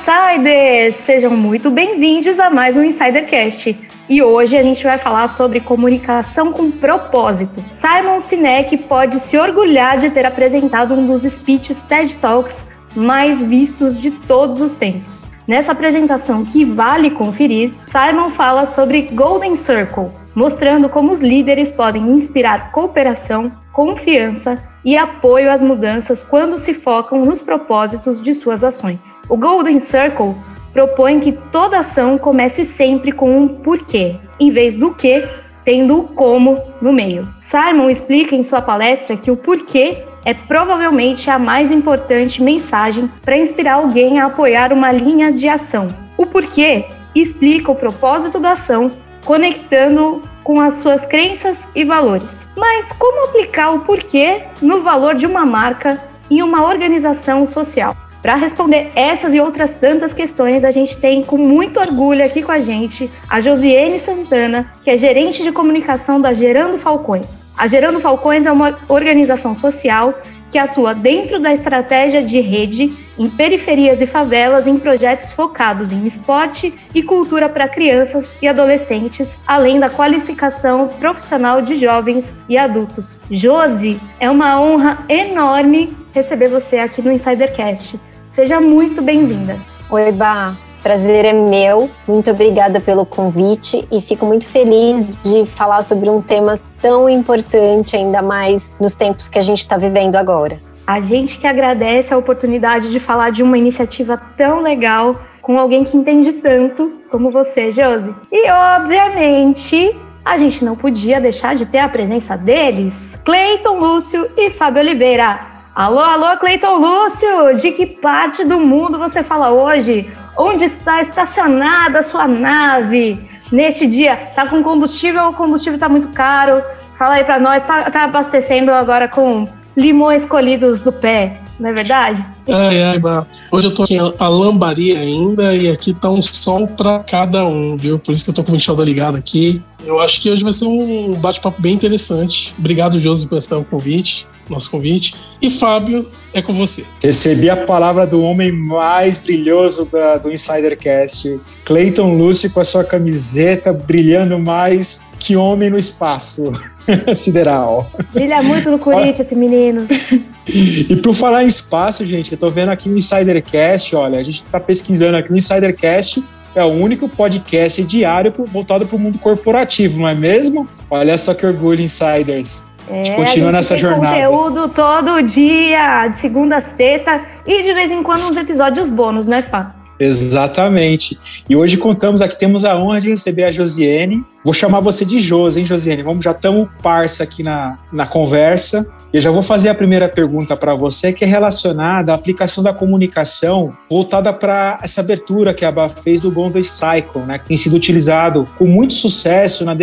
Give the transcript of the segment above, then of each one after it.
Insiders! Sejam muito bem-vindos a mais um Insidercast. E hoje a gente vai falar sobre comunicação com propósito. Simon Sinek pode se orgulhar de ter apresentado um dos speeches TED Talks mais vistos de todos os tempos. Nessa apresentação que vale conferir, Simon fala sobre Golden Circle, mostrando como os líderes podem inspirar cooperação, confiança e apoio às mudanças quando se focam nos propósitos de suas ações. O Golden Circle propõe que toda ação comece sempre com um porquê, em vez do que, tendo o como no meio. Simon explica em sua palestra que o porquê é provavelmente a mais importante mensagem para inspirar alguém a apoiar uma linha de ação. O porquê explica o propósito da ação, conectando com as suas crenças e valores. Mas como aplicar o porquê no valor de uma marca em uma organização social? Para responder essas e outras tantas questões, a gente tem com muito orgulho aqui com a gente a Josiane Santana, que é gerente de comunicação da Gerando Falcões. A Gerando Falcões é uma organização social que atua dentro da estratégia de rede em periferias e favelas em projetos focados em esporte e cultura para crianças e adolescentes, além da qualificação profissional de jovens e adultos. Josi, é uma honra enorme receber você aqui no Insidercast. Seja muito bem-vinda. Oi, Bá. Prazer é meu. Muito obrigada pelo convite e fico muito feliz de falar sobre um tema tão importante, ainda mais nos tempos que a gente está vivendo agora. A gente que agradece a oportunidade de falar de uma iniciativa tão legal com alguém que entende tanto como você, Josi. E, obviamente, a gente não podia deixar de ter a presença deles, Cleiton Lúcio e Fábio Oliveira. Alô, alô, Cleiton Lúcio! De que parte do mundo você fala hoje? Onde está estacionada a sua nave neste dia? Tá com combustível ou o combustível tá muito caro? Fala aí para nós, tá, tá abastecendo agora com limões colhidos do pé, não é verdade? Ai, ai, bah. Hoje eu tô aqui em Alambari ainda e aqui tá um sol para cada um, viu? Por isso que eu tô com o enxador ligado aqui. Eu acho que hoje vai ser um bate-papo bem interessante. Obrigado, Josi, por aceitar o convite nosso convite. E Fábio, é com você. Recebi a palavra do homem mais brilhoso da, do Insidercast, Clayton Lúcio, com a sua camiseta brilhando mais que homem no espaço sideral. Brilha muito no Corinthians, esse menino. E por falar em espaço, gente, eu tô vendo aqui no Insidercast, olha, a gente tá pesquisando aqui no Insidercast é o único podcast diário voltado para o mundo corporativo, não é mesmo? Olha só que orgulho, insiders. É, a gente continua a nessa jornada. conteúdo todo dia, de segunda a sexta, e de vez em quando uns episódios bônus, né, Fá? Exatamente. E hoje contamos aqui, temos a honra de receber a Josiane. Vou chamar você de Josi, hein, Josiane? Vamos, já estamos parça aqui na, na conversa. Eu já vou fazer a primeira pergunta para você, que é relacionada à aplicação da comunicação voltada para essa abertura que a BA fez do Golden Cycle, né, que tem sido utilizado com muito sucesso na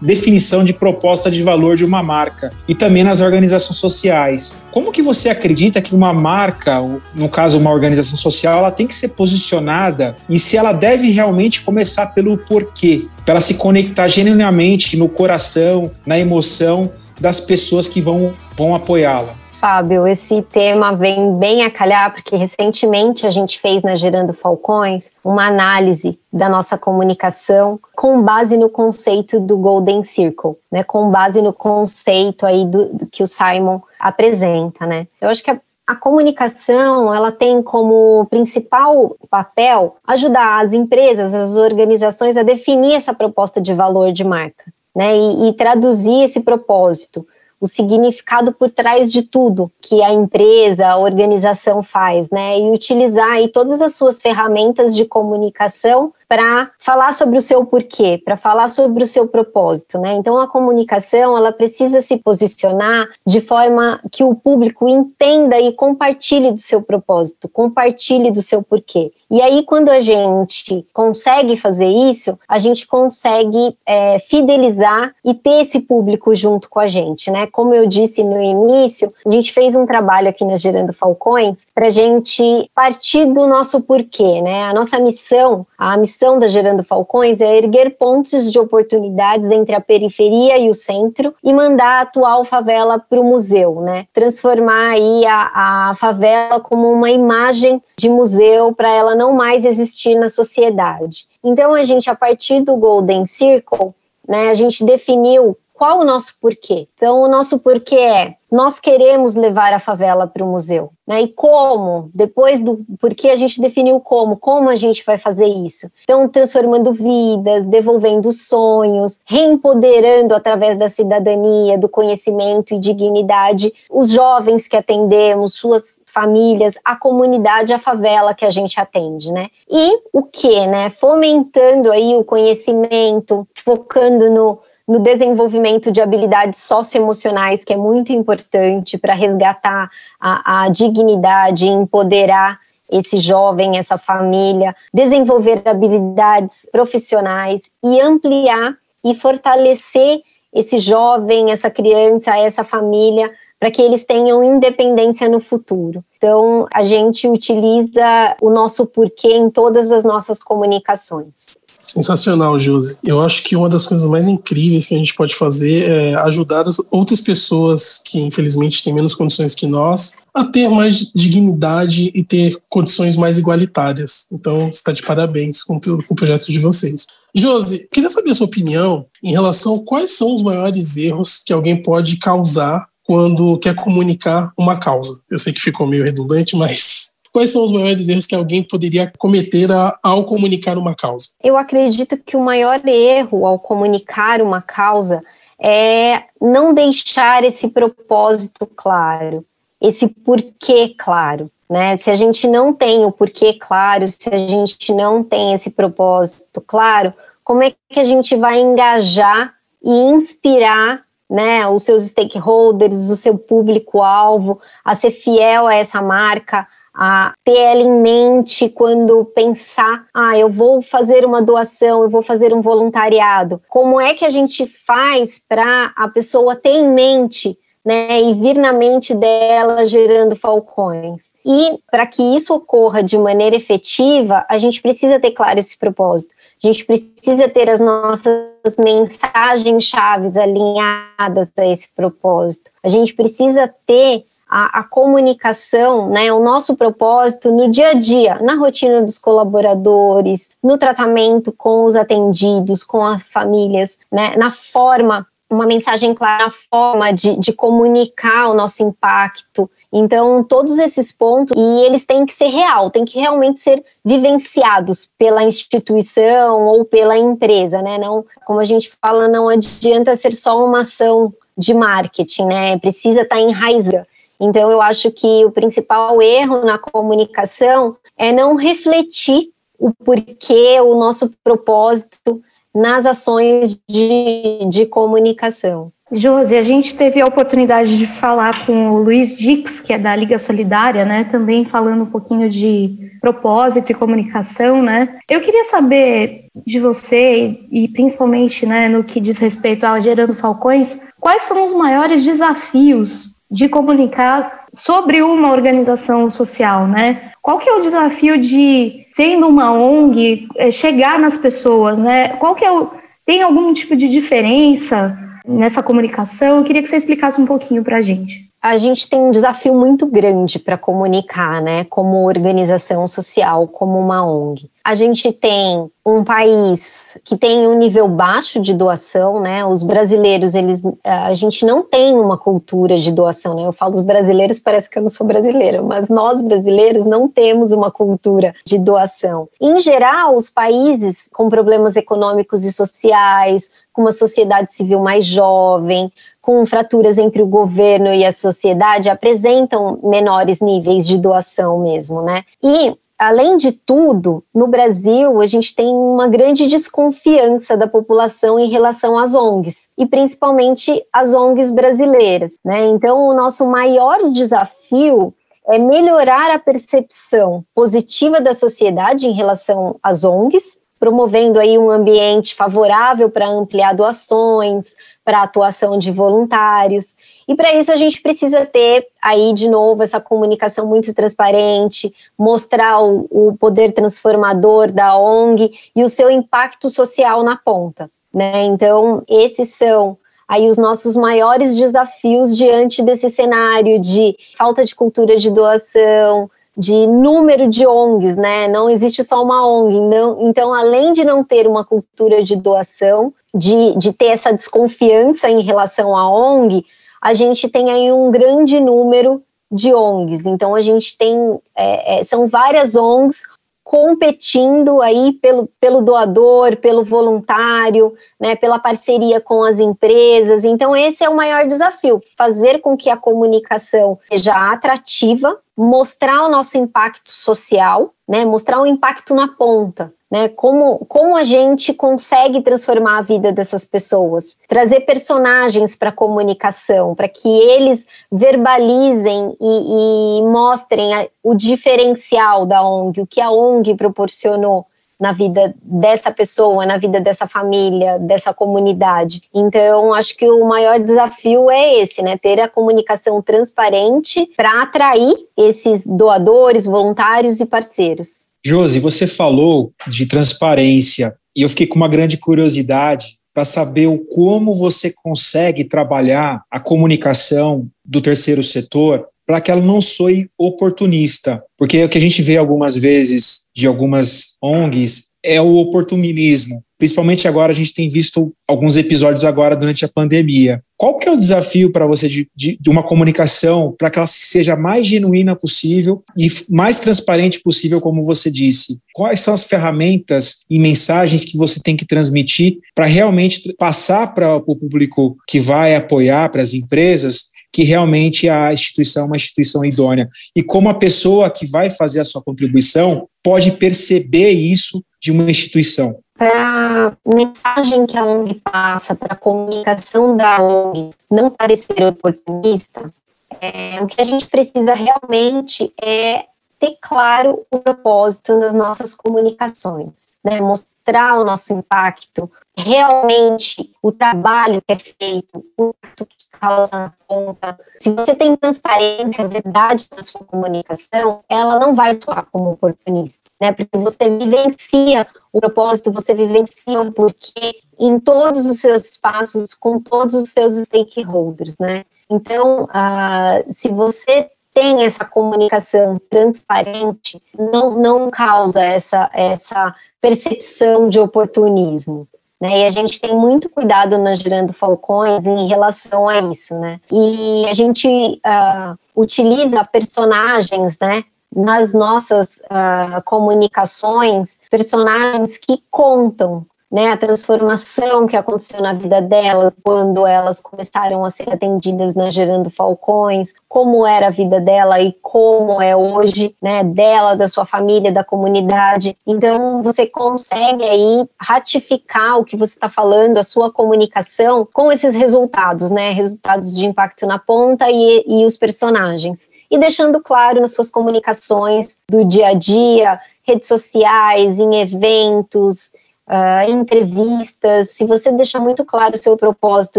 definição de proposta de valor de uma marca e também nas organizações sociais. Como que você acredita que uma marca, no caso uma organização social, ela tem que ser posicionada e se ela deve realmente começar pelo porquê, para se conectar genuinamente no coração, na emoção das pessoas que vão, vão apoiá-la. Fábio, esse tema vem bem a calhar porque recentemente a gente fez na Gerando Falcões uma análise da nossa comunicação com base no conceito do Golden Circle, né? Com base no conceito aí do que o Simon apresenta, né? Eu acho que a, a comunicação ela tem como principal papel ajudar as empresas, as organizações a definir essa proposta de valor de marca né, e, e traduzir esse propósito, o significado por trás de tudo que a empresa, a organização faz, né, e utilizar aí todas as suas ferramentas de comunicação para falar sobre o seu porquê, para falar sobre o seu propósito, né? Então a comunicação ela precisa se posicionar de forma que o público entenda e compartilhe do seu propósito, compartilhe do seu porquê. E aí quando a gente consegue fazer isso, a gente consegue é, fidelizar e ter esse público junto com a gente, né? Como eu disse no início, a gente fez um trabalho aqui na Gerando Falcões para gente partir do nosso porquê, né? A nossa missão, a missão missão da Gerando Falcões é erguer pontes de oportunidades entre a periferia e o centro e mandar a atual favela para o museu, né? Transformar aí a, a favela como uma imagem de museu para ela não mais existir na sociedade. Então a gente, a partir do Golden Circle, né, a gente definiu qual o nosso porquê. Então o nosso porquê é nós queremos levar a favela para o museu. Né? E como? Depois do porque a gente definiu como, como a gente vai fazer isso? Então, transformando vidas, devolvendo sonhos, reempoderando através da cidadania, do conhecimento e dignidade os jovens que atendemos, suas famílias, a comunidade, a favela que a gente atende, né? E o que, né? Fomentando aí o conhecimento, focando no no desenvolvimento de habilidades socioemocionais, que é muito importante para resgatar a, a dignidade empoderar esse jovem, essa família, desenvolver habilidades profissionais e ampliar e fortalecer esse jovem, essa criança, essa família, para que eles tenham independência no futuro. Então, a gente utiliza o nosso porquê em todas as nossas comunicações. Sensacional, Josi. Eu acho que uma das coisas mais incríveis que a gente pode fazer é ajudar as outras pessoas que, infelizmente, têm menos condições que nós a ter mais dignidade e ter condições mais igualitárias. Então, está de parabéns com, com o projeto de vocês. Josi, queria saber a sua opinião em relação a quais são os maiores erros que alguém pode causar quando quer comunicar uma causa. Eu sei que ficou meio redundante, mas Quais são os maiores erros que alguém poderia cometer a, ao comunicar uma causa? Eu acredito que o maior erro ao comunicar uma causa é não deixar esse propósito claro, esse porquê claro. Né? Se a gente não tem o porquê claro, se a gente não tem esse propósito claro, como é que a gente vai engajar e inspirar né, os seus stakeholders, o seu público-alvo, a ser fiel a essa marca, a ter ela em mente quando pensar, ah, eu vou fazer uma doação, eu vou fazer um voluntariado. Como é que a gente faz para a pessoa ter em mente né, e vir na mente dela gerando falcões. E para que isso ocorra de maneira efetiva, a gente precisa ter claro esse propósito. A gente precisa ter as nossas mensagens chaves alinhadas a esse propósito. A gente precisa ter a, a, comunicação, né, o nosso propósito no dia a dia, na rotina dos colaboradores, no tratamento com os atendidos, com as famílias, né, na forma, uma mensagem clara, na forma de, de comunicar o nosso impacto. Então, todos esses pontos, e eles têm que ser real, têm que realmente ser vivenciados pela instituição ou pela empresa, né? Não, como a gente fala, não adianta ser só uma ação de marketing, né? Precisa estar tá enraizada então, eu acho que o principal erro na comunicação é não refletir o porquê, o nosso propósito nas ações de, de comunicação. Josi, a gente teve a oportunidade de falar com o Luiz Dix, que é da Liga Solidária, né? Também falando um pouquinho de propósito e comunicação, né? Eu queria saber de você, e principalmente né, no que diz respeito ao Gerando Falcões, quais são os maiores desafios de comunicar sobre uma organização social, né? Qual que é o desafio de, sendo uma ONG, é, chegar nas pessoas, né? Qual que é o, tem algum tipo de diferença nessa comunicação? Eu queria que você explicasse um pouquinho para a gente a gente tem um desafio muito grande para comunicar, né, como organização social, como uma ONG. A gente tem um país que tem um nível baixo de doação, né? Os brasileiros, eles, a gente não tem uma cultura de doação, né? Eu falo os brasileiros, parece que eu não sou brasileira, mas nós brasileiros não temos uma cultura de doação. Em geral, os países com problemas econômicos e sociais, com uma sociedade civil mais jovem, com fraturas entre o governo e a sociedade apresentam menores níveis de doação mesmo, né? E além de tudo, no Brasil a gente tem uma grande desconfiança da população em relação às ONGs e principalmente as ONGs brasileiras, né? Então o nosso maior desafio é melhorar a percepção positiva da sociedade em relação às ONGs promovendo aí um ambiente favorável para ampliar doações, para atuação de voluntários. E para isso a gente precisa ter aí de novo essa comunicação muito transparente, mostrar o, o poder transformador da ONG e o seu impacto social na ponta. Né? Então, esses são aí os nossos maiores desafios diante desse cenário de falta de cultura de doação, de número de ONGs, né? Não existe só uma ONG. Não, então, além de não ter uma cultura de doação, de, de ter essa desconfiança em relação à ONG, a gente tem aí um grande número de ONGs. Então, a gente tem, é, é, são várias ONGs competindo aí pelo, pelo doador, pelo voluntário, né, pela parceria com as empresas. Então, esse é o maior desafio: fazer com que a comunicação seja atrativa, mostrar o nosso impacto social, né, mostrar o impacto na ponta né? Como, como a gente consegue transformar a vida dessas pessoas, trazer personagens para a comunicação, para que eles verbalizem e, e mostrem a, o diferencial da ONG, o que a ONG proporcionou na vida dessa pessoa, na vida dessa família, dessa comunidade. Então, acho que o maior desafio é esse, né? Ter a comunicação transparente para atrair esses doadores, voluntários e parceiros. Josi, você falou de transparência e eu fiquei com uma grande curiosidade para saber o como você consegue trabalhar a comunicação do terceiro setor para que ela não soe oportunista, porque o que a gente vê algumas vezes de algumas ONGs é o oportunismo. Principalmente agora a gente tem visto alguns episódios agora durante a pandemia. Qual que é o desafio para você de, de, de, uma comunicação para que ela seja mais genuína possível e mais transparente possível, como você disse? Quais são as ferramentas e mensagens que você tem que transmitir para realmente passar para o público que vai apoiar, para as empresas, que realmente a instituição é uma instituição idônea. E como a pessoa que vai fazer a sua contribuição pode perceber isso de uma instituição. Para a mensagem que a ONG passa, para a comunicação da ONG não parecer oportunista, é, o que a gente precisa realmente é ter claro o propósito nas nossas comunicações, né? mostrar o nosso impacto, realmente o trabalho que é feito, o impacto que causa na ponta. Se você tem transparência, verdade na sua comunicação, ela não vai soar como oportunista, né? Porque você vivencia o propósito, você vivencia o porquê em todos os seus espaços, com todos os seus stakeholders, né? Então, uh, se você tem essa comunicação transparente, não, não causa essa, essa percepção de oportunismo. Né? E a gente tem muito cuidado na Girando Falcões em relação a isso, né? E a gente uh, utiliza personagens, né? Nas nossas uh, comunicações, personagens que contam né, a transformação que aconteceu na vida delas quando elas começaram a ser atendidas na Gerando Falcões, como era a vida dela e como é hoje, né, dela, da sua família, da comunidade. Então, você consegue aí ratificar o que você está falando, a sua comunicação com esses resultados, né, resultados de impacto na ponta e, e os personagens. E deixando claro nas suas comunicações do dia a dia, redes sociais, em eventos, uh, entrevistas, se você deixar muito claro o seu propósito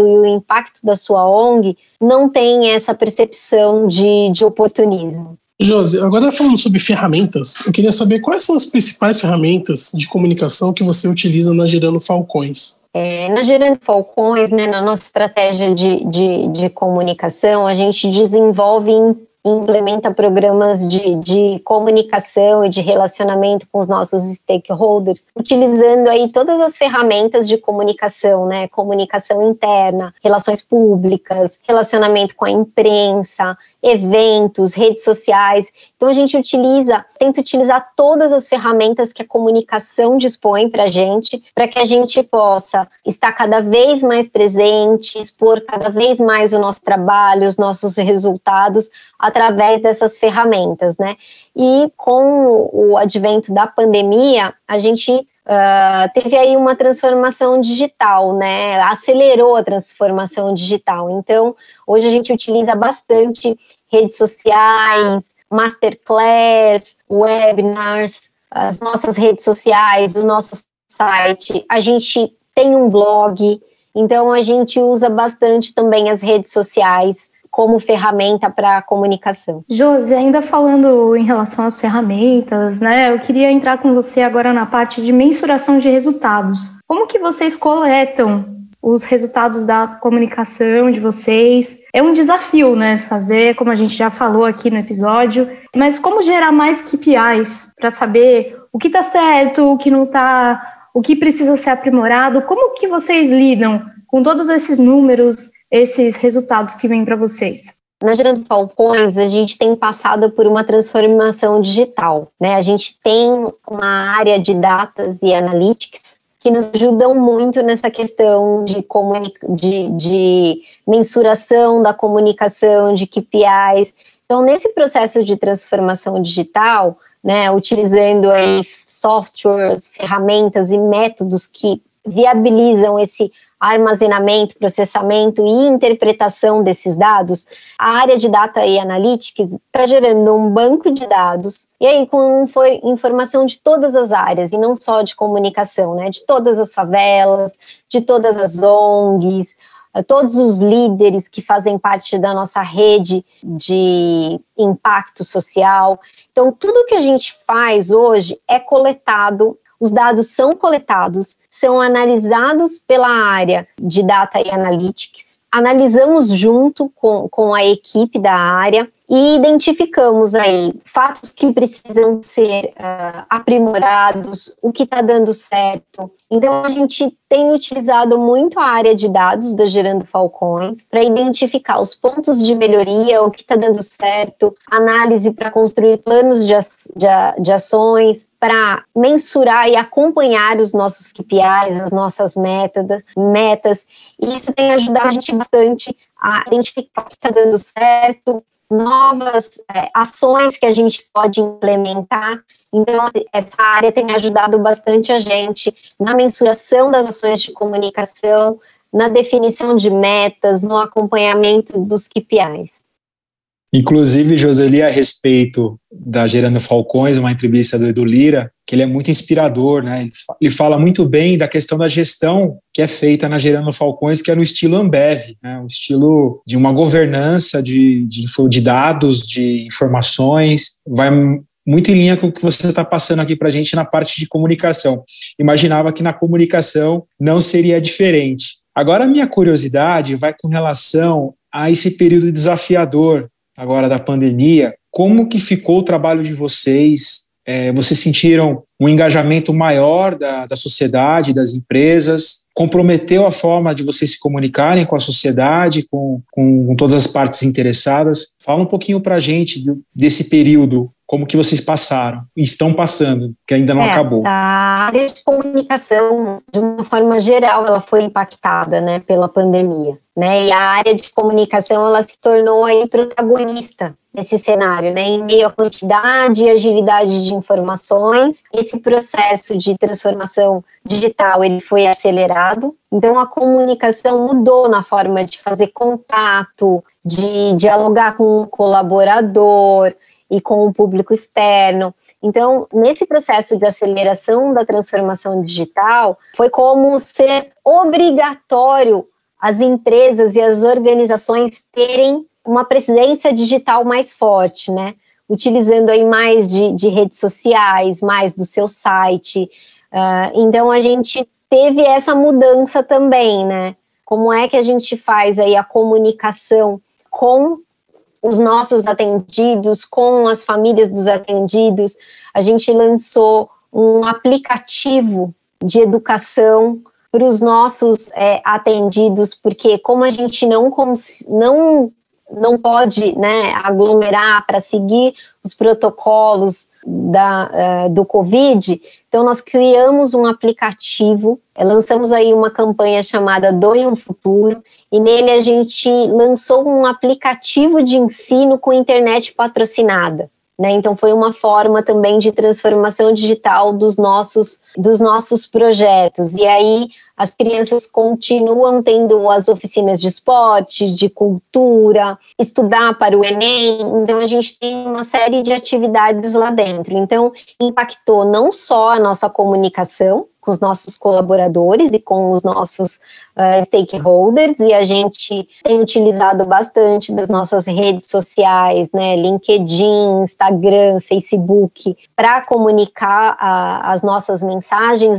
e o impacto da sua ONG, não tem essa percepção de, de oportunismo. Josi, agora falando sobre ferramentas, eu queria saber quais são as principais ferramentas de comunicação que você utiliza na Gerando Falcões. É, na Gerando Falcões, né, na nossa estratégia de, de, de comunicação, a gente desenvolve implementa programas de, de comunicação e de relacionamento com os nossos stakeholders, utilizando aí todas as ferramentas de comunicação, né? Comunicação interna, relações públicas, relacionamento com a imprensa, eventos, redes sociais. Então a gente utiliza, tenta utilizar todas as ferramentas que a comunicação dispõe para a gente, para que a gente possa estar cada vez mais presente, expor cada vez mais o nosso trabalho, os nossos resultados através dessas ferramentas, né? E com o advento da pandemia, a gente Uh, teve aí uma transformação digital, né? Acelerou a transformação digital. Então, hoje a gente utiliza bastante redes sociais, masterclass, webinars, as nossas redes sociais, os nossos site, a gente tem um blog, então a gente usa bastante também as redes sociais como ferramenta para comunicação. Josi, ainda falando em relação às ferramentas, né? Eu queria entrar com você agora na parte de mensuração de resultados. Como que vocês coletam os resultados da comunicação de vocês. É um desafio, né? Fazer, como a gente já falou aqui no episódio, mas como gerar mais KPIs para saber o que está certo, o que não está, o que precisa ser aprimorado? Como que vocês lidam com todos esses números, esses resultados que vêm para vocês? Na Gerando Falcões, a gente tem passado por uma transformação digital, né? A gente tem uma área de datas e analytics que nos ajudam muito nessa questão de, de, de mensuração da comunicação, de KPIs. Então, nesse processo de transformação digital, né, utilizando aí softwares, ferramentas e métodos que viabilizam esse armazenamento, processamento e interpretação desses dados, a área de Data e Analytics está gerando um banco de dados, e aí com informação de todas as áreas, e não só de comunicação, né, de todas as favelas, de todas as ONGs, eh, todos os líderes que fazem parte da nossa rede de impacto social. Então, tudo que a gente faz hoje é coletado os dados são coletados, são analisados pela área de Data e Analytics, analisamos junto com, com a equipe da área e identificamos aí fatos que precisam ser uh, aprimorados, o que está dando certo. Então, a gente tem utilizado muito a área de dados da Gerando Falcões para identificar os pontos de melhoria, o que está dando certo, análise para construir planos de, de, de ações, para mensurar e acompanhar os nossos KPIs, as nossas metas, metas. E isso tem ajudado a gente bastante a identificar o que está dando certo, novas é, ações que a gente pode implementar. Então, essa área tem ajudado bastante a gente na mensuração das ações de comunicação, na definição de metas, no acompanhamento dos KPIs. Inclusive, Joseli, a respeito da Gerando Falcões, uma entrevista do Edu Lira, que ele é muito inspirador, né? Ele fala muito bem da questão da gestão que é feita na Gerando Falcões, que é no estilo Ambev, né? um estilo de uma governança de, de, de dados, de informações, vai muito em linha com o que você está passando aqui para a gente na parte de comunicação. Imaginava que na comunicação não seria diferente. Agora, a minha curiosidade vai com relação a esse período desafiador agora da pandemia, como que ficou o trabalho de vocês? É, vocês sentiram um engajamento maior da, da sociedade, das empresas? Comprometeu a forma de vocês se comunicarem com a sociedade, com, com, com todas as partes interessadas? Fala um pouquinho para a gente desse período como que vocês passaram e estão passando, que ainda não é, acabou. A área de comunicação, de uma forma geral, ela foi impactada, né, pela pandemia, né? E a área de comunicação ela se tornou aí protagonista nesse cenário, né? Em meio à quantidade e agilidade de informações, esse processo de transformação digital ele foi acelerado. Então a comunicação mudou na forma de fazer contato, de dialogar com o colaborador, e com o público externo. Então, nesse processo de aceleração da transformação digital, foi como ser obrigatório as empresas e as organizações terem uma presença digital mais forte, né? Utilizando aí mais de, de redes sociais, mais do seu site. Uh, então, a gente teve essa mudança também, né? Como é que a gente faz aí a comunicação com os nossos atendidos, com as famílias dos atendidos. A gente lançou um aplicativo de educação para os nossos é, atendidos, porque como a gente não, não, não pode né, aglomerar para seguir os protocolos da, uh, do Covid, então nós criamos um aplicativo, eh, lançamos aí uma campanha chamada Doe um Futuro, e nele a gente lançou um aplicativo de ensino com internet patrocinada. Né? Então foi uma forma também de transformação digital dos nossos dos nossos projetos. E aí as crianças continuam tendo as oficinas de esporte, de cultura, estudar para o Enem. Então, a gente tem uma série de atividades lá dentro. Então, impactou não só a nossa comunicação, com os nossos colaboradores e com os nossos uh, stakeholders, e a gente tem utilizado bastante das nossas redes sociais, né, LinkedIn, Instagram, Facebook, para comunicar as nossas mensagens,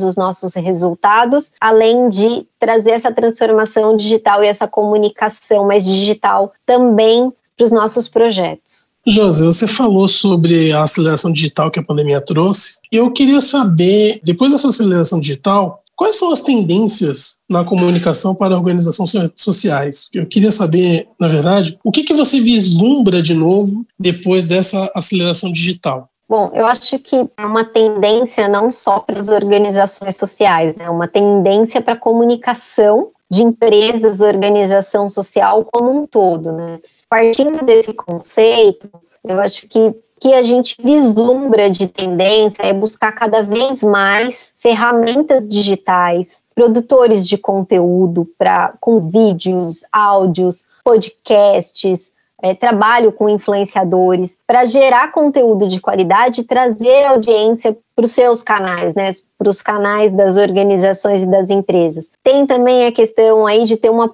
os nossos resultados, além de trazer essa transformação digital e essa comunicação mais digital também para os nossos projetos. José, você falou sobre a aceleração digital que a pandemia trouxe. Eu queria saber, depois dessa aceleração digital, quais são as tendências na comunicação para organizações sociais? Eu queria saber, na verdade, o que, que você vislumbra de novo depois dessa aceleração digital? Bom, eu acho que é uma tendência não só para as organizações sociais, né? uma tendência para a comunicação de empresas, organização social como um todo, né? partindo desse conceito, eu acho que que a gente vislumbra de tendência é buscar cada vez mais ferramentas digitais, produtores de conteúdo para com vídeos, áudios, podcasts, é, trabalho com influenciadores para gerar conteúdo de qualidade e trazer audiência para os seus canais, né, para os canais das organizações e das empresas. Tem também a questão aí de ter uma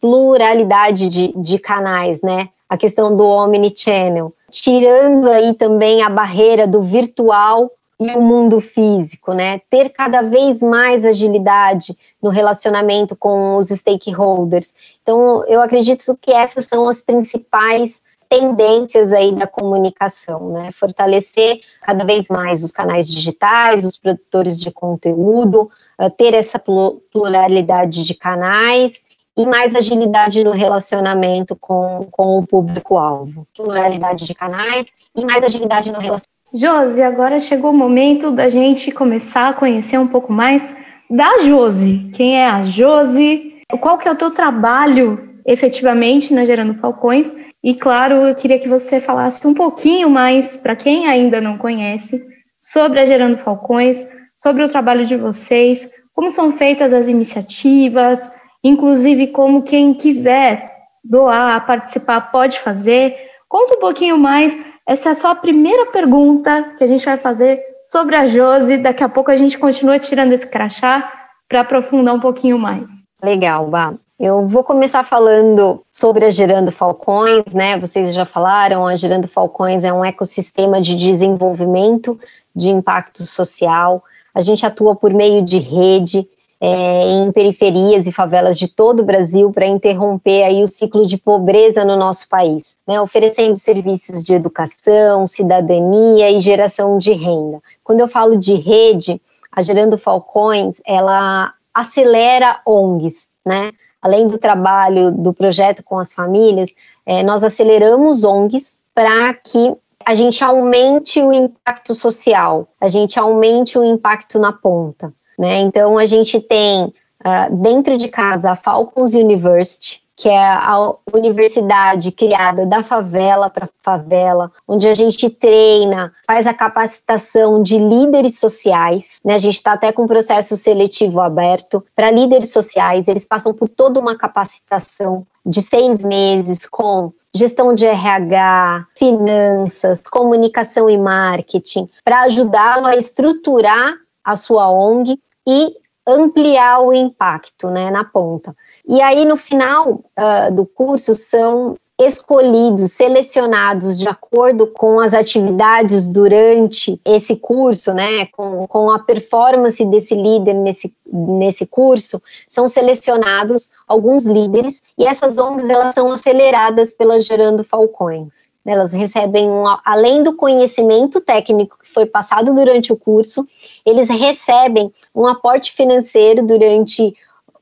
pluralidade de, de canais, né? A questão do omnichannel, tirando aí também a barreira do virtual e o mundo físico, né? Ter cada vez mais agilidade no relacionamento com os stakeholders. Então, eu acredito que essas são as principais tendências aí da comunicação, né? Fortalecer cada vez mais os canais digitais, os produtores de conteúdo, eh, ter essa pluralidade de canais e mais agilidade no relacionamento com, com o público-alvo. Pluralidade de canais e mais agilidade no relacionamento. Josi, agora chegou o momento da gente começar a conhecer um pouco mais da Josi. Quem é a Josi? Qual que é o teu trabalho efetivamente na Gerando Falcões? E claro, eu queria que você falasse um pouquinho mais para quem ainda não conhece sobre a Gerando Falcões, sobre o trabalho de vocês, como são feitas as iniciativas, inclusive como quem quiser doar, participar, pode fazer. Conta um pouquinho mais. Essa é só a primeira pergunta que a gente vai fazer sobre a Josi. Daqui a pouco a gente continua tirando esse crachá para aprofundar um pouquinho mais. Legal, Bá. Eu vou começar falando sobre a Gerando Falcões, né? Vocês já falaram, a Gerando Falcões é um ecossistema de desenvolvimento de impacto social. A gente atua por meio de rede, é, em periferias e favelas de todo o Brasil para interromper aí o ciclo de pobreza no nosso país, né, oferecendo serviços de educação, cidadania e geração de renda. Quando eu falo de rede, a Gerando Falcões, ela acelera ONGs, né? Além do trabalho do projeto com as famílias, é, nós aceleramos ONGs para que a gente aumente o impacto social, a gente aumente o impacto na ponta. Né? Então, a gente tem uh, dentro de casa a Falcons University, que é a universidade criada da favela para favela, onde a gente treina, faz a capacitação de líderes sociais. Né? A gente está até com um processo seletivo aberto para líderes sociais. Eles passam por toda uma capacitação de seis meses com gestão de RH, finanças, comunicação e marketing, para ajudá-lo a estruturar a sua ONG e ampliar o impacto né, na ponta. E aí, no final uh, do curso, são escolhidos, selecionados de acordo com as atividades durante esse curso, né, com, com a performance desse líder nesse, nesse curso, são selecionados alguns líderes e essas ONGs elas são aceleradas pela Gerando Falcões. Elas recebem, um, além do conhecimento técnico que foi passado durante o curso, eles recebem um aporte financeiro durante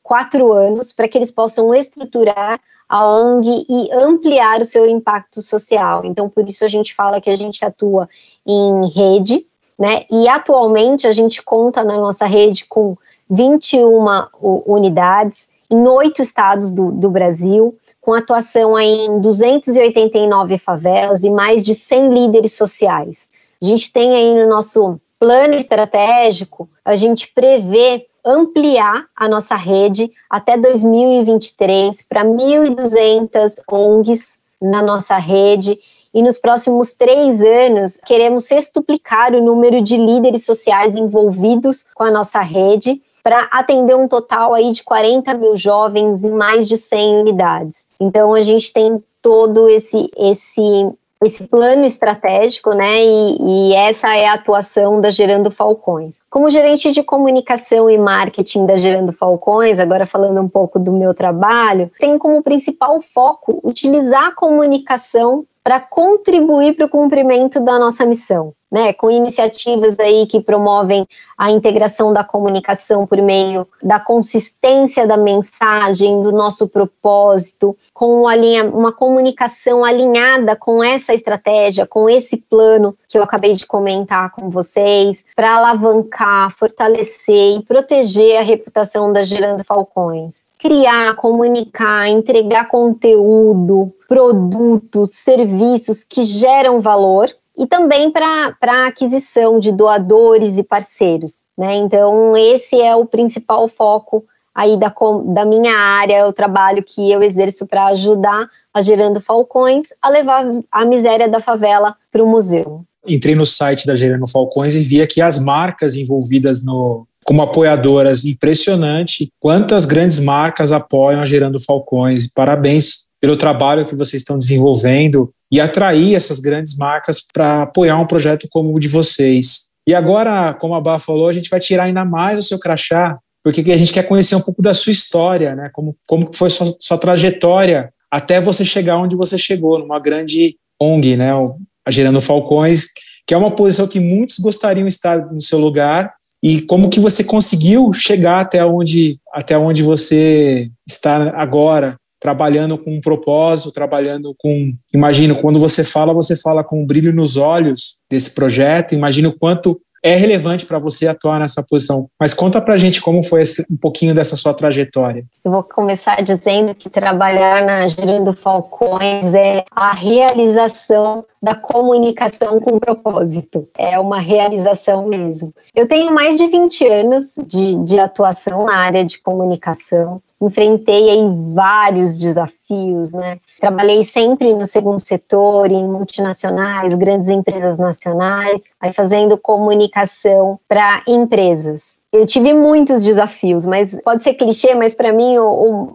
quatro anos para que eles possam estruturar a ONG e ampliar o seu impacto social. Então, por isso a gente fala que a gente atua em rede, né? E atualmente a gente conta na nossa rede com 21 unidades em oito estados do, do Brasil com atuação em 289 favelas e mais de 100 líderes sociais. A gente tem aí no nosso plano estratégico, a gente prevê ampliar a nossa rede até 2023 para 1.200 ONGs na nossa rede e nos próximos três anos queremos sextuplicar o número de líderes sociais envolvidos com a nossa rede para atender um total aí de 40 mil jovens em mais de 100 unidades. Então a gente tem todo esse esse esse plano estratégico, né? E, e, essa é a atuação da Gerando Falcões. Como gerente de comunicação e marketing da Gerando Falcões, agora falando um pouco do meu trabalho, tem como principal foco utilizar a comunicação para contribuir para o cumprimento da nossa missão, né? Com iniciativas aí que promovem a integração da comunicação por meio da consistência da mensagem, do nosso propósito, com uma comunicação alinhada com essa estratégia, com esse plano que eu acabei de comentar com vocês, para alavancar, fortalecer e proteger a reputação da Gerando Falcões criar, comunicar, entregar conteúdo, produtos, serviços que geram valor e também para a aquisição de doadores e parceiros. Né? Então, esse é o principal foco aí da, da minha área, o trabalho que eu exerço para ajudar a Gerando Falcões a levar a miséria da favela para o museu. Entrei no site da Gerando Falcões e vi aqui as marcas envolvidas no, como apoiadoras, impressionante quantas grandes marcas apoiam a Gerando Falcões. Parabéns pelo trabalho que vocês estão desenvolvendo e atrair essas grandes marcas para apoiar um projeto como o de vocês. E agora, como a Bá falou, a gente vai tirar ainda mais o seu crachá, porque a gente quer conhecer um pouco da sua história, né? Como, como foi sua, sua trajetória até você chegar onde você chegou, numa grande ONG, né? A Gerando Falcões, que é uma posição que muitos gostariam de estar no seu lugar, e como que você conseguiu chegar até onde, até onde você está agora, trabalhando com um propósito, trabalhando com, imagino, quando você fala, você fala com um brilho nos olhos desse projeto, imagino quanto é relevante para você atuar nessa posição. Mas conta para gente como foi esse, um pouquinho dessa sua trajetória. Eu vou começar dizendo que trabalhar na Gerando Falcões é a realização da comunicação com propósito. É uma realização mesmo. Eu tenho mais de 20 anos de, de atuação na área de comunicação enfrentei vários desafios, né? Trabalhei sempre no segundo setor, em multinacionais, grandes empresas nacionais, aí fazendo comunicação para empresas. Eu tive muitos desafios, mas pode ser clichê, mas para mim o,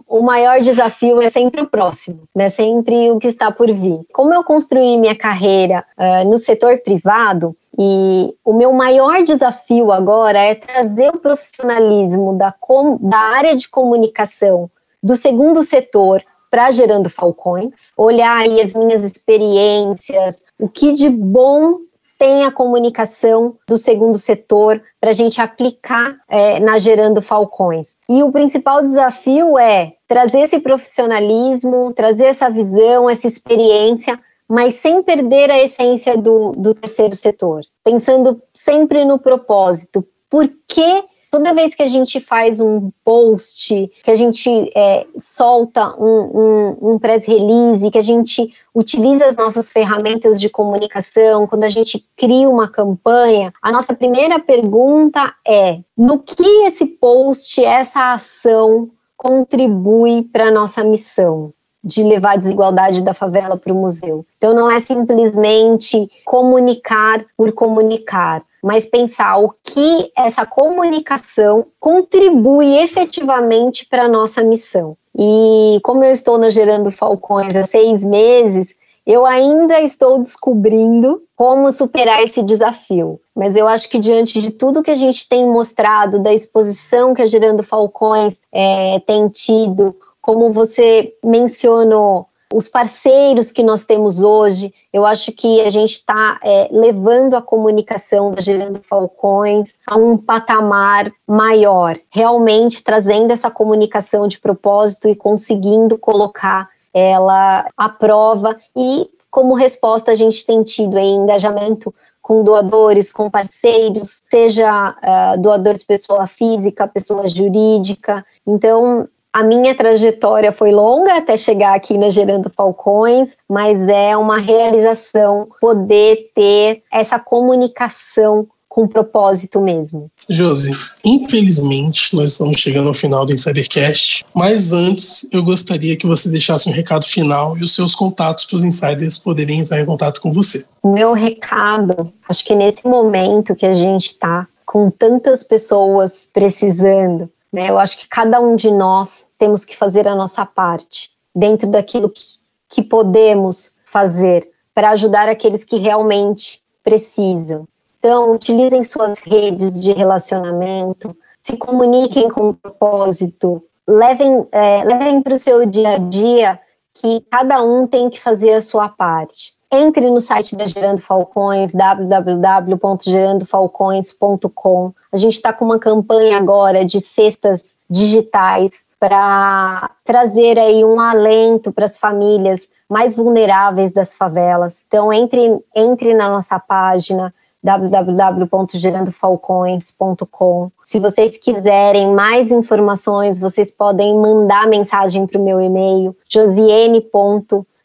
o, o, maior desafio é sempre o próximo, né? Sempre o que está por vir. Como eu construí minha carreira uh, no setor privado, e o meu maior desafio agora é trazer o profissionalismo da, com, da área de comunicação do segundo setor para Gerando Falcões, olhar aí as minhas experiências, o que de bom tem a comunicação do segundo setor para a gente aplicar é, na Gerando Falcões. E o principal desafio é trazer esse profissionalismo, trazer essa visão, essa experiência mas sem perder a essência do, do terceiro setor, pensando sempre no propósito. Por que toda vez que a gente faz um post, que a gente é, solta um, um, um press release, que a gente utiliza as nossas ferramentas de comunicação, quando a gente cria uma campanha, a nossa primeira pergunta é: no que esse post, essa ação contribui para a nossa missão? De levar a desigualdade da favela para o museu. Então não é simplesmente comunicar por comunicar, mas pensar o que essa comunicação contribui efetivamente para a nossa missão. E como eu estou na Gerando Falcões há seis meses, eu ainda estou descobrindo como superar esse desafio. Mas eu acho que diante de tudo que a gente tem mostrado, da exposição que a Gerando Falcões é, tem tido, como você mencionou, os parceiros que nós temos hoje, eu acho que a gente está é, levando a comunicação da Gerando Falcões a um patamar maior, realmente trazendo essa comunicação de propósito e conseguindo colocar ela à prova e como resposta a gente tem tido aí engajamento com doadores, com parceiros, seja uh, doadores pessoa física, pessoa jurídica. Então, a minha trajetória foi longa até chegar aqui na Gerando Falcões, mas é uma realização poder ter essa comunicação com propósito mesmo. Josi, infelizmente nós estamos chegando ao final do Insidercast, mas antes eu gostaria que você deixasse um recado final e os seus contatos para os insiders poderem entrar em contato com você. Meu recado, acho que nesse momento que a gente está com tantas pessoas precisando, né, eu acho que cada um de nós temos que fazer a nossa parte dentro daquilo que, que podemos fazer para ajudar aqueles que realmente precisam. Então, utilizem suas redes de relacionamento, se comuniquem com propósito, levem, é, levem para o seu dia a dia que cada um tem que fazer a sua parte. Entre no site da Gerando Falcões, www.gerandofalcões.com. A gente está com uma campanha agora de cestas digitais para trazer aí um alento para as famílias mais vulneráveis das favelas. Então entre, entre na nossa página www.gerandofalcões.com. Se vocês quiserem mais informações, vocês podem mandar mensagem para o meu e-mail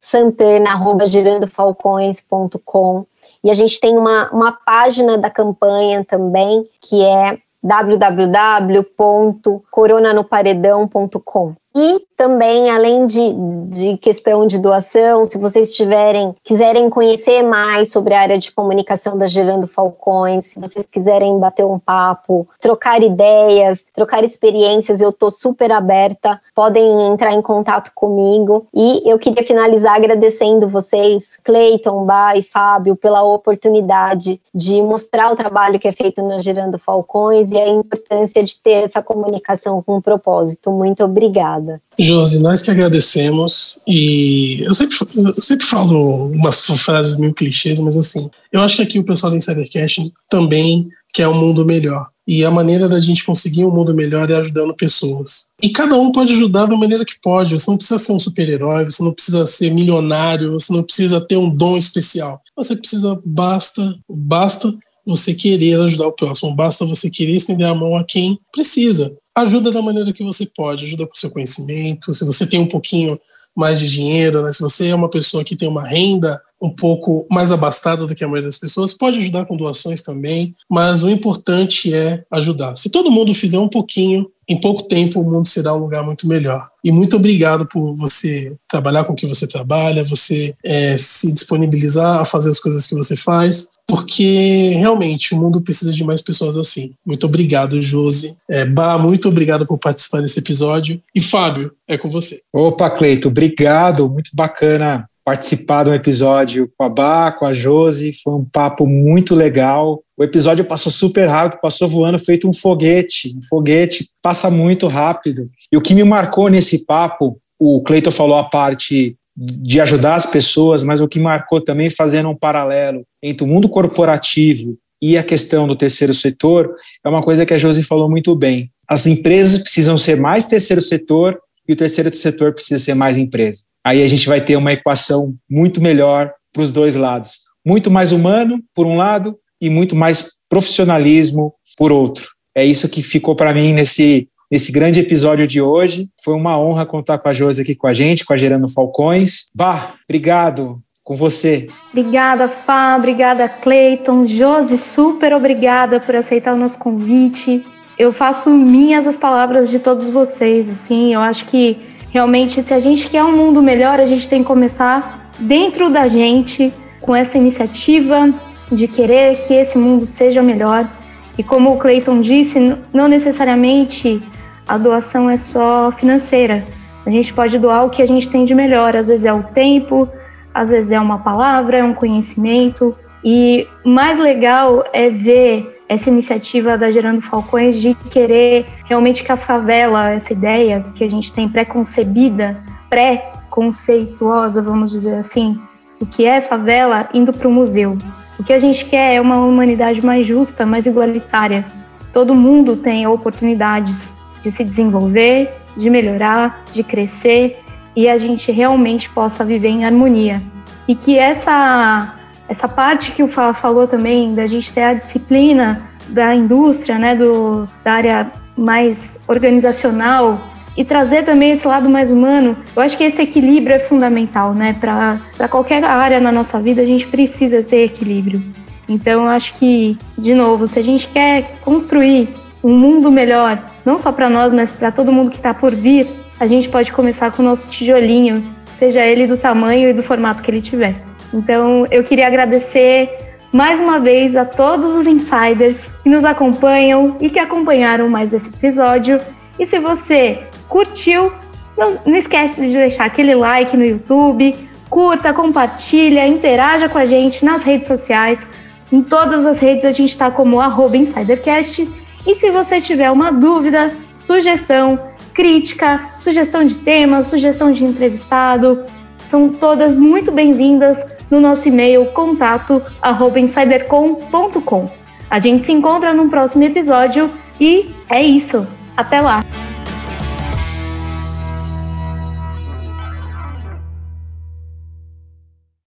josiane.santana@gerandofalcões.com. E a gente tem uma, uma página da campanha também, que é www.coronanoparedão.com. E também, além de, de questão de doação, se vocês tiverem, quiserem conhecer mais sobre a área de comunicação da Gerando Falcões, se vocês quiserem bater um papo, trocar ideias, trocar experiências, eu estou super aberta, podem entrar em contato comigo. E eu queria finalizar agradecendo vocês, Cleiton, Bá e Fábio, pela oportunidade de mostrar o trabalho que é feito na Gerando Falcões e a importância de ter essa comunicação com propósito. Muito obrigada. Obrigada. Josi, nós que agradecemos e eu sempre, eu sempre falo umas frases meio clichês, mas assim, eu acho que aqui o pessoal do Insidercast também quer um mundo melhor. E a maneira da gente conseguir um mundo melhor é ajudando pessoas. E cada um pode ajudar da maneira que pode. Você não precisa ser um super-herói, você não precisa ser milionário, você não precisa ter um dom especial. Você precisa, basta, basta você querer ajudar o próximo, basta você querer estender a mão a quem precisa ajuda da maneira que você pode, ajuda com o seu conhecimento, se você tem um pouquinho mais de dinheiro, né? se você é uma pessoa que tem uma renda um pouco mais abastada do que a maioria das pessoas, pode ajudar com doações também, mas o importante é ajudar. Se todo mundo fizer um pouquinho, em pouco tempo o mundo será um lugar muito melhor. E muito obrigado por você trabalhar com o que você trabalha, você é, se disponibilizar a fazer as coisas que você faz, porque realmente o mundo precisa de mais pessoas assim. Muito obrigado, Josi. É, bah, muito obrigado por participar desse episódio. E Fábio, é com você. Opa, Cleito, obrigado. Muito bacana participar de um episódio com a Bá, com a Josi. Foi um papo muito legal. O episódio passou super rápido, passou voando, feito um foguete. Um foguete passa muito rápido. E o que me marcou nesse papo, o Cleiton falou a parte de ajudar as pessoas, mas o que marcou também, fazendo um paralelo entre o mundo corporativo e a questão do terceiro setor, é uma coisa que a Josi falou muito bem. As empresas precisam ser mais terceiro setor e o terceiro setor precisa ser mais empresa. Aí a gente vai ter uma equação muito melhor para os dois lados. Muito mais humano, por um lado, e muito mais profissionalismo, por outro. É isso que ficou para mim nesse nesse grande episódio de hoje. Foi uma honra contar com a Josi aqui com a gente, com a Gerando Falcões. Bah, obrigado com você. Obrigada, Fá, obrigada, Cleiton. Josi, super obrigada por aceitar o nosso convite. Eu faço minhas as palavras de todos vocês, assim, eu acho que realmente se a gente quer um mundo melhor, a gente tem que começar dentro da gente com essa iniciativa de querer que esse mundo seja melhor. E como o Cleiton disse, não necessariamente a doação é só financeira. A gente pode doar o que a gente tem de melhor. Às vezes é o tempo, às vezes é uma palavra, é um conhecimento. E mais legal é ver essa iniciativa da Gerando Falcões de querer realmente que a favela, essa ideia que a gente tem pré-concebida, pré-conceituosa, vamos dizer assim, o que é favela, indo para o museu. O que a gente quer é uma humanidade mais justa, mais igualitária. Todo mundo tem oportunidades de se desenvolver, de melhorar, de crescer e a gente realmente possa viver em harmonia. E que essa essa parte que o Fá falou também da gente ter a disciplina da indústria, né, do da área mais organizacional e trazer também esse lado mais humano. Eu acho que esse equilíbrio é fundamental, né? Para qualquer área na nossa vida, a gente precisa ter equilíbrio. Então, eu acho que, de novo, se a gente quer construir um mundo melhor, não só para nós, mas para todo mundo que está por vir, a gente pode começar com o nosso tijolinho, seja ele do tamanho e do formato que ele tiver. Então, eu queria agradecer mais uma vez a todos os insiders que nos acompanham e que acompanharam mais esse episódio. E se você curtiu, não, não esquece de deixar aquele like no YouTube, curta, compartilha, interaja com a gente nas redes sociais. Em todas as redes a gente está como InsiderCast. E se você tiver uma dúvida, sugestão, crítica, sugestão de tema, sugestão de entrevistado, são todas muito bem-vindas no nosso e-mail contato@insidercom.com. A gente se encontra no próximo episódio e é isso. Até lá!